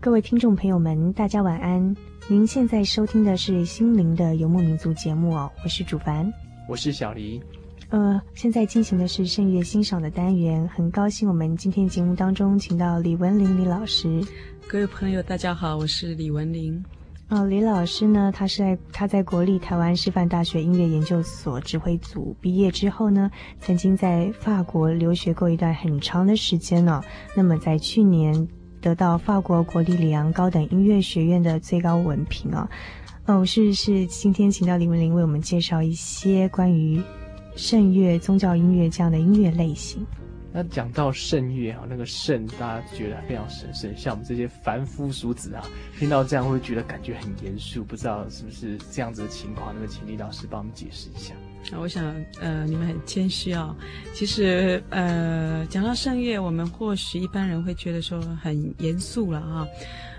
各位听众朋友们，大家晚安。您现在收听的是《心灵的游牧民族》节目哦，我是主凡，我是小黎。呃，现在进行的是圣乐欣赏的单元，很高兴我们今天节目当中请到李文玲李老师。各位朋友，大家好，我是李文玲。呃，李老师呢，他是在他在国立台湾师范大学音乐研究所指挥组毕业之后呢，曾经在法国留学过一段很长的时间呢、哦。那么在去年得到法国国立里昂高等音乐学院的最高文凭啊、哦。哦，是是，今天请到李文玲为我们介绍一些关于圣乐、宗教音乐这样的音乐类型。那讲到圣乐啊，那个圣大家觉得非常神圣，像我们这些凡夫俗子啊，听到这样会觉得感觉很严肃，不知道是不是这样子的情况？那么请李老师帮我们解释一下。我想，呃，你们很谦虚啊。其实，呃，讲到圣乐，我们或许一般人会觉得说很严肃了啊。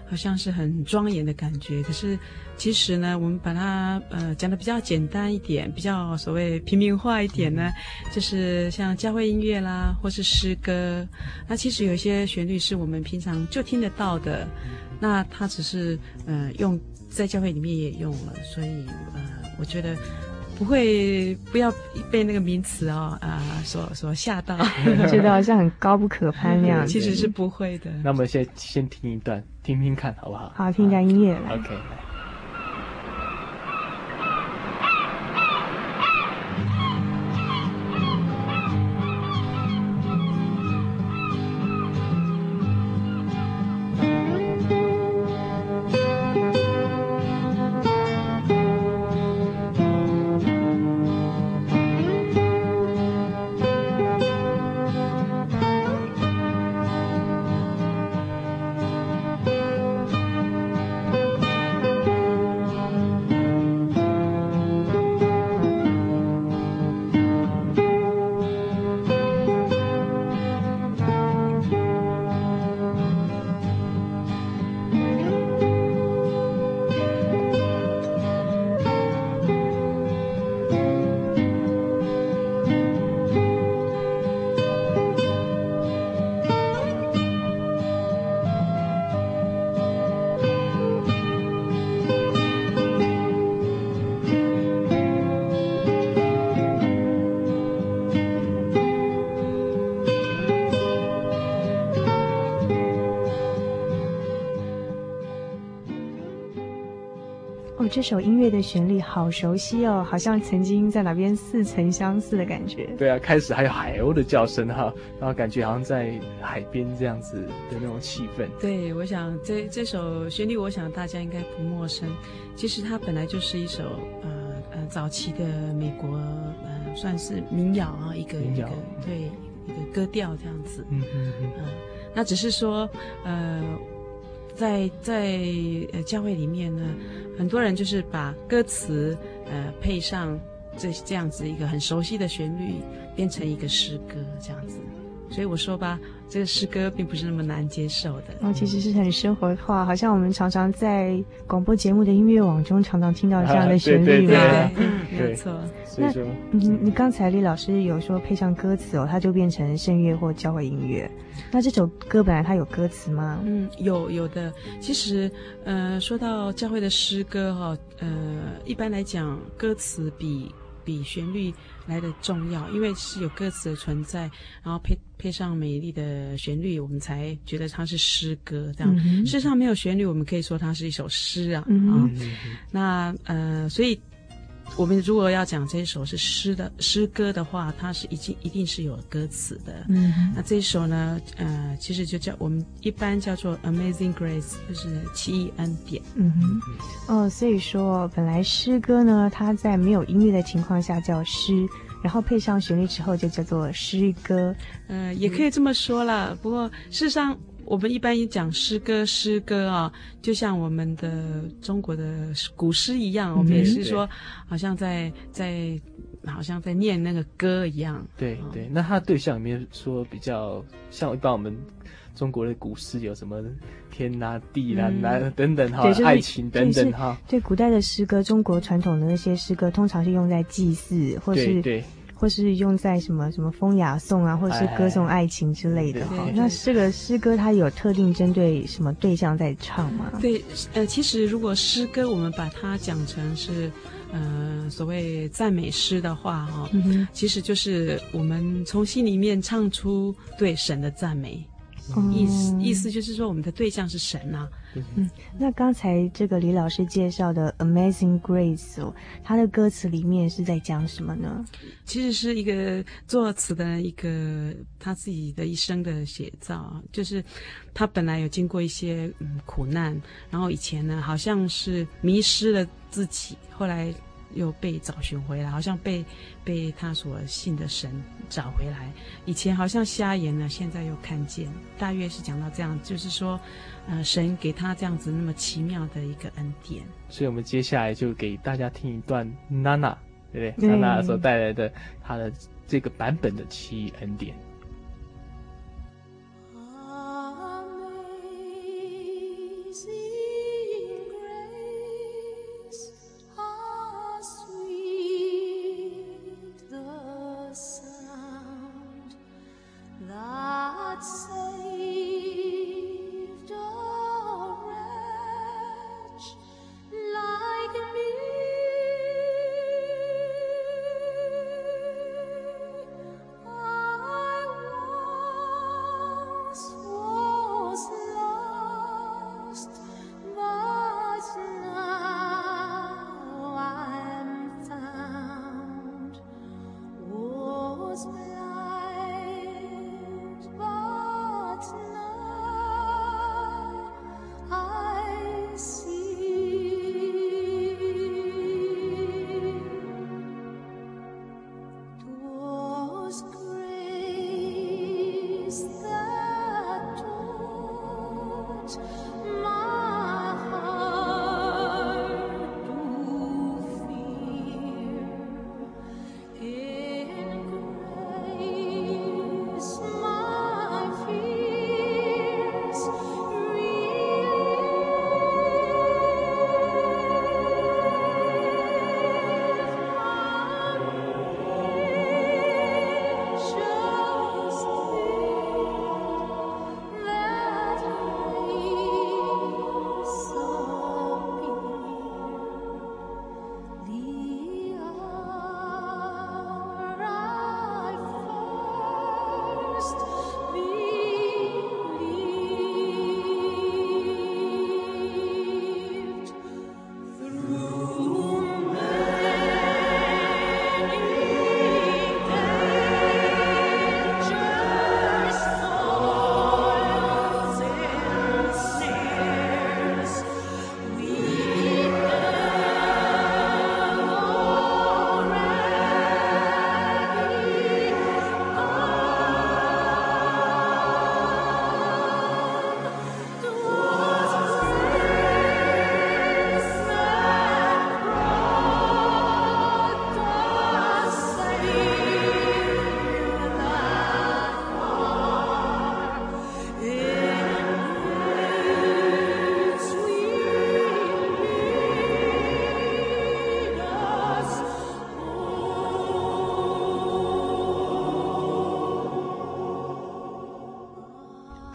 好像是很庄严的感觉，可是其实呢，我们把它呃讲的比较简单一点，比较所谓平民化一点呢，就是像教会音乐啦，或是诗歌，那其实有一些旋律是我们平常就听得到的，那它只是呃用在教会里面也用了，所以呃我觉得。不会，不要被那个名词哦啊、呃、所所吓到，觉得好像很高不可攀那样。其实是不会的。那我们先先听一段，听听看好不好？好，听一下音乐来。OK。这首音乐的旋律好熟悉哦，好像曾经在哪边似曾相似的感觉。对啊，开始还有海鸥的叫声哈，然后感觉好像在海边这样子的那种气氛。对，我想这这首旋律，我想大家应该不陌生。其实它本来就是一首呃呃早期的美国呃算是民谣啊，一个一个对一个歌调这样子。嗯嗯嗯。呃，那只是说呃。在在呃教会里面呢，很多人就是把歌词呃配上这这样子一个很熟悉的旋律，变成一个诗歌这样子。所以我说吧，这个诗歌并不是那么难接受的。哦，其实是很生活化，好像我们常常在广播节目的音乐网中常常听到这样的旋律嘛。没错。那你你刚才李老师有说配上歌词哦，它就变成圣乐或教会音乐。那这首歌本来它有歌词吗？嗯，有有的。其实，呃，说到教会的诗歌哈，呃，一般来讲，歌词比比旋律来的重要，因为是有歌词的存在，然后配配上美丽的旋律，我们才觉得它是诗歌。这样，嗯、事实上没有旋律，我们可以说它是一首诗啊。嗯、啊，那呃，所以。我们如果要讲这一首是诗的诗歌的话，它是已经一定是有歌词的。嗯，那这一首呢，呃，其实就叫我们一般叫做 Amazing Grace，就是奇异恩典。嗯哼，哦，所以说本来诗歌呢，它在没有音乐的情况下叫诗，然后配上旋律之后就叫做诗歌。呃，也可以这么说啦。不过事实上。我们一般讲诗歌，诗歌啊，就像我们的中国的古诗一样，我们也是说，好像在在，好像在念那个歌一样。对对，那它对象里面说比较像一般我们中国的古诗有什么天呐、地呐、男等等哈，爱情等等哈。对，古代的诗歌，中国传统的那些诗歌，通常是用在祭祀或是。或是用在什么什么风雅颂啊，或是歌颂爱情之类的。哈，那这个诗歌它有特定针对什么对象在唱吗？对，呃，其实如果诗歌我们把它讲成是，呃，所谓赞美诗的话，哈、哦嗯，其实就是我们从心里面唱出对神的赞美。意思意思就是说，我们的对象是神呐、啊。嗯，那刚才这个李老师介绍的《Amazing Grace》哦，他的歌词里面是在讲什么呢？其实是一个作词的一个他自己的一生的写照，就是他本来有经过一些嗯苦难，然后以前呢好像是迷失了自己，后来。又被找寻回来，好像被被他所信的神找回来。以前好像瞎眼了，现在又看见。大约是讲到这样，就是说，呃，神给他这样子那么奇妙的一个恩典。所以我们接下来就给大家听一段娜娜，对不对？娜娜所带来的她的这个版本的奇异恩典。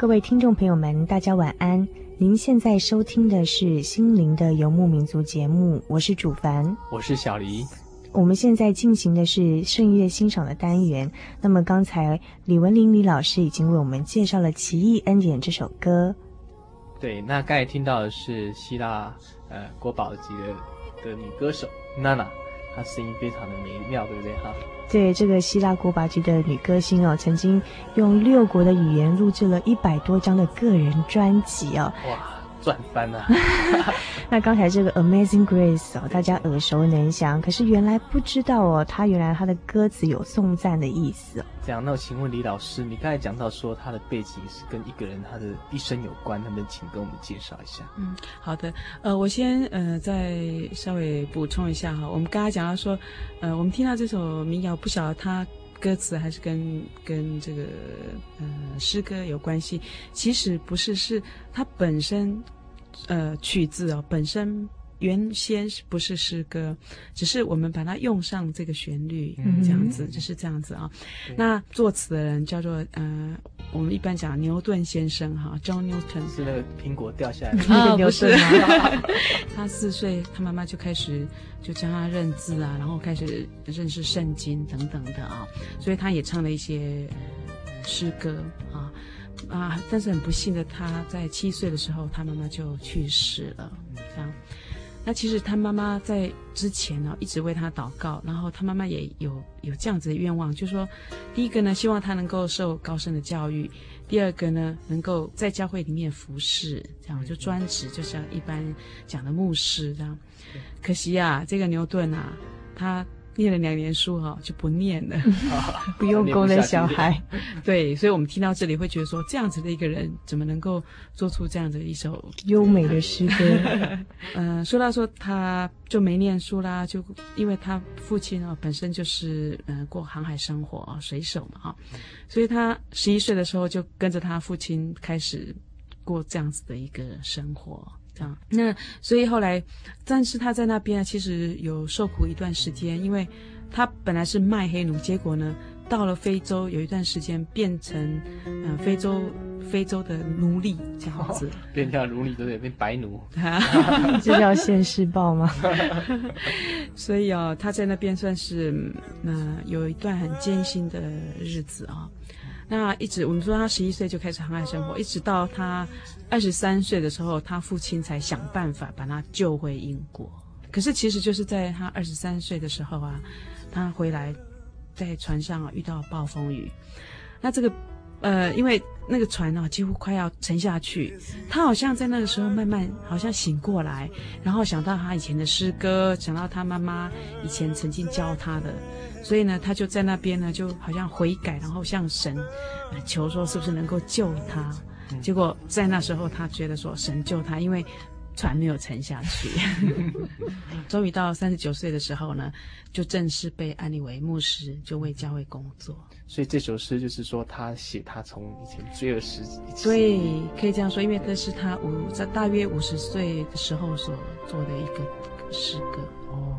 各位听众朋友们，大家晚安。您现在收听的是《心灵的游牧民族》节目，我是主凡，我是小黎。我们现在进行的是圣乐欣赏的单元。那么刚才李文玲李老师已经为我们介绍了《奇异恩典》这首歌。对，那刚才听到的是希腊呃国宝级的的女歌手娜娜，她声音非常的美妙，对不对哈？对，这个希腊国宝级的女歌星哦，曾经用六国的语言录制了一百多张的个人专辑哦。哇！赚翻了！那刚才这个 Amazing Grace 哦，大家耳熟能详，可是原来不知道哦，他原来他的歌词有颂赞的意思哦。这样，那我请问李老师，你刚才讲到说他的背景是跟一个人他的一生有关，能不能请跟我们介绍一下？嗯，好的。呃，我先呃再稍微补充一下哈，我们刚才讲到说，呃，我们听到这首民谣，不晓得他歌词还是跟跟这个呃诗歌有关系。其实不是，是它本身。呃，曲子啊，本身原先是不是诗歌，只是我们把它用上这个旋律，嗯、这样子就是这样子啊。那作词的人叫做呃，我们一般讲牛顿先生哈，John Newton 是那个苹果掉下来的 啊，牛顿吗？他四岁，他妈妈就开始就教他认字啊，然后开始认识圣经等等的啊，所以他也唱了一些诗歌啊。啊！但是很不幸的，他在七岁的时候，他妈妈就去世了。这样，那其实他妈妈在之前呢，一直为他祷告，然后他妈妈也有有这样子的愿望，就是说，第一个呢，希望他能够受高深的教育；第二个呢，能够在教会里面服侍，这样就专职，就像一般讲的牧师这样。可惜啊，这个牛顿啊，他。念了两年书哈，就不念了，不用功的小孩。对，所以我们听到这里会觉得说，这样子的一个人怎么能够做出这样的一首优美的诗歌？嗯、呃，说到说他就没念书啦，就因为他父亲啊本身就是嗯、呃、过航海生活水手嘛哈，所以他十一岁的时候就跟着他父亲开始过这样子的一个生活。这样，那所以后来，但是他在那边其实有受苦一段时间，因为他本来是卖黑奴，结果呢，到了非洲有一段时间变成嗯、呃、非洲非洲的奴隶这样子，哦、变成奴隶都得变白奴 这叫现世报吗？所以啊、哦，他在那边算是嗯、呃、有一段很艰辛的日子啊、哦。那一直我们说他十一岁就开始航海生活，一直到他二十三岁的时候，他父亲才想办法把他救回英国。可是其实就是在他二十三岁的时候啊，他回来在船上啊遇到暴风雨。那这个呃，因为那个船呢几乎快要沉下去，他好像在那个时候慢慢好像醒过来，然后想到他以前的诗歌，想到他妈妈以前曾经教他的。所以呢，他就在那边呢，就好像悔改，然后向神求说，是不是能够救他？结果在那时候，他觉得说神救他，因为船没有沉下去。终于到三十九岁的时候呢，就正式被安立为牧师，就为教会工作。所以这首诗就是说，他写他从以前罪恶时期，对，可以这样说，因为这是他五在大约五十岁的时候所做的一个诗歌。哦，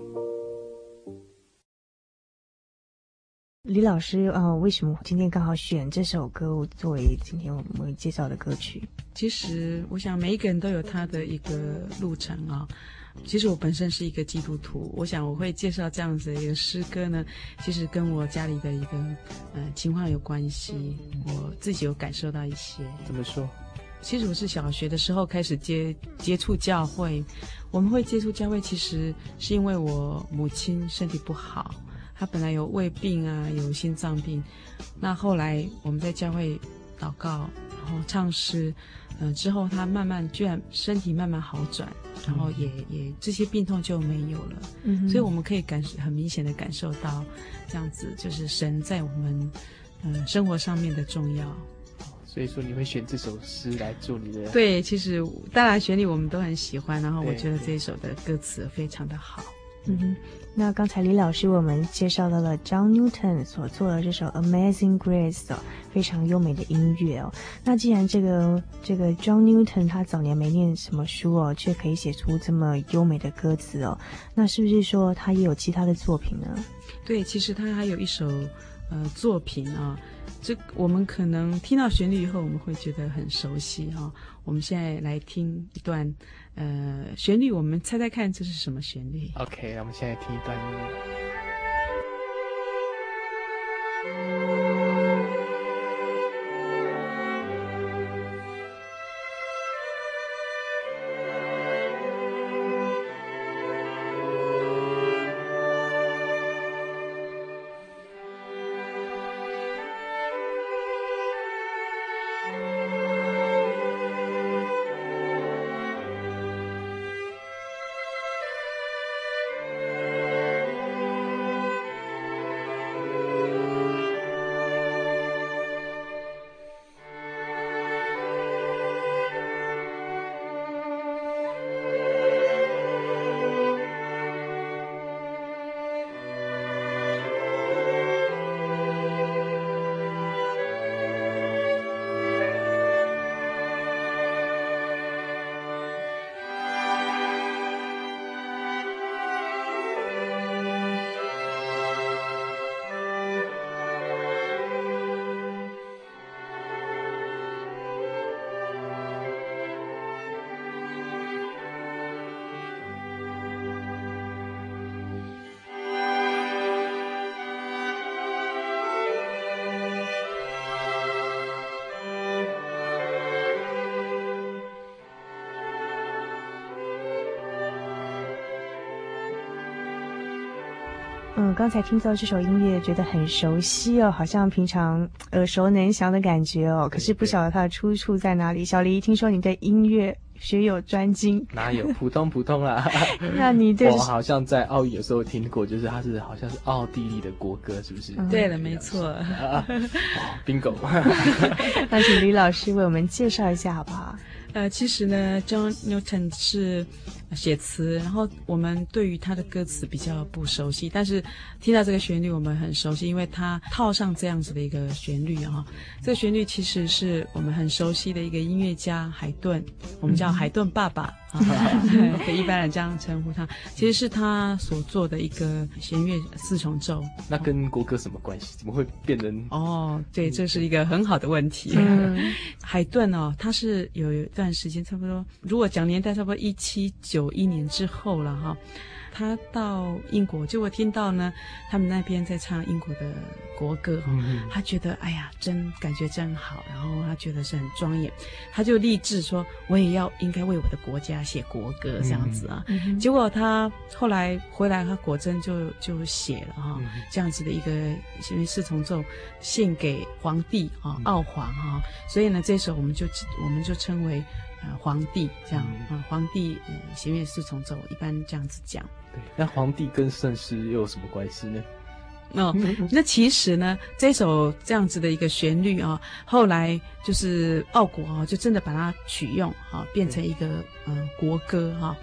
李老师啊、呃，为什么今天刚好选这首歌作为今天我们介绍的歌曲？其实，我想每一个人都有他的一个路程啊、哦。其实我本身是一个基督徒，我想我会介绍这样子的一个诗歌呢，其实跟我家里的一个呃情况有关系，我自己有感受到一些。怎么说？其实我是小学的时候开始接接触教会，我们会接触教会，其实是因为我母亲身体不好。他本来有胃病啊，有心脏病，那后来我们在教会祷告，然后唱诗，呃，之后他慢慢居然身体慢慢好转，然后也也这些病痛就没有了。嗯，所以我们可以感很明显的感受到，这样子就是神在我们呃生活上面的重要。所以说你会选这首诗来做你的？对，其实当然旋律我们都很喜欢，然后我觉得这一首的歌词非常的好。嗯，那刚才李老师为我们介绍到了 John Newton 所做的这首 Amazing Grace 的，非常优美的音乐哦。那既然这个这个 John Newton 他早年没念什么书哦，却可以写出这么优美的歌词哦，那是不是说他也有其他的作品呢？对，其实他还有一首呃作品啊。这我们可能听到旋律以后，我们会觉得很熟悉哈、我们现在来听一段，呃，旋律，我们猜猜看这是什么旋律？OK，我们现在听一段音乐。刚才听到这首音乐，觉得很熟悉哦，好像平常耳熟能详的感觉哦。可是不晓得它的出处在哪里。小黎，听说你对音乐学有专精？哪有，普通普通啦。那你对？我好像在奥运有时候听过，就是它是好像是奥地利的国歌，是不是？嗯、对了，没错。啊，bingo。那请李老师为我们介绍一下好不好？呃，其实呢，John Newton 是。写词，然后我们对于他的歌词比较不熟悉，但是听到这个旋律我们很熟悉，因为他套上这样子的一个旋律啊，这个旋律其实是我们很熟悉的一个音乐家海顿，我们叫海顿爸爸 啊，给一般人这样称呼他，其实是他所做的一个弦乐四重奏。那跟国歌什么关系？怎么会变成？哦，对，这是一个很好的问题。嗯、海顿哦，他是有一段时间差不多，如果讲年代，差不多一七九。一年之后了哈，他到英国，结果听到呢，他们那边在唱英国的国歌，他觉得哎呀，真感觉真好，然后他觉得是很庄严，他就立志说，我也要应该为我的国家写国歌这样子啊。结果他后来回来，他果真就就写了哈，这样子的一个弦乐四重奏献给皇帝啊，奥皇啊，所以呢，这首我们就我们就称为。呃，皇帝这样啊、嗯，皇帝呃，弦乐四重奏一般这样子讲。对，那皇帝跟圣诗又有什么关系呢？哦，那其实呢，这首这样子的一个旋律啊，后来就是奥国啊，就真的把它取用啊，变成一个呃国歌哈、啊，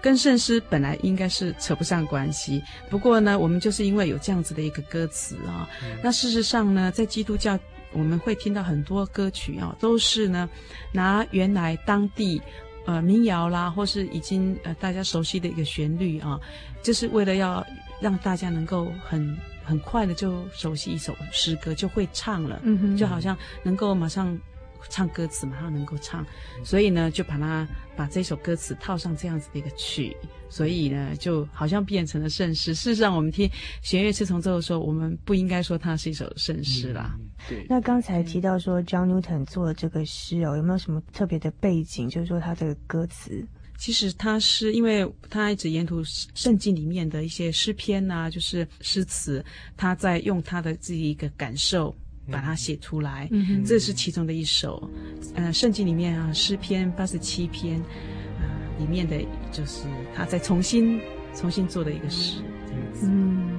跟圣诗本来应该是扯不上关系。不过呢，我们就是因为有这样子的一个歌词啊，嗯、那事实上呢，在基督教。我们会听到很多歌曲啊，都是呢拿原来当地呃民谣啦，或是已经呃大家熟悉的一个旋律啊，就是为了要让大家能够很很快的就熟悉一首诗歌，就会唱了，嗯哼，就好像能够马上唱歌词，马上能够唱，所以呢就把它把这首歌词套上这样子的一个曲。所以呢，就好像变成了圣诗。事实上，我们听弦乐四重奏的时候，我们不应该说它是一首圣诗啦。嗯、对。那刚才提到说，John Newton 做了这个诗哦，有没有什么特别的背景？就是说他这个歌词，其实他是因为他一直沿途圣经里面的一些诗篇呐、啊，就是诗词，他在用他的自己一个感受。把它写出来。嗯，这是其中的一首。呃，圣经里面啊，诗篇八十七篇啊，里面的就是他再重新重新做的一个诗。嗯。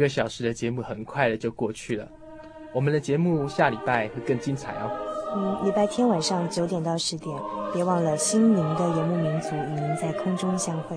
一个小时的节目很快的就过去了，我们的节目下礼拜会更精彩哦。嗯，礼拜天晚上九点到十点，别忘了心灵的游牧民族与您在空中相会。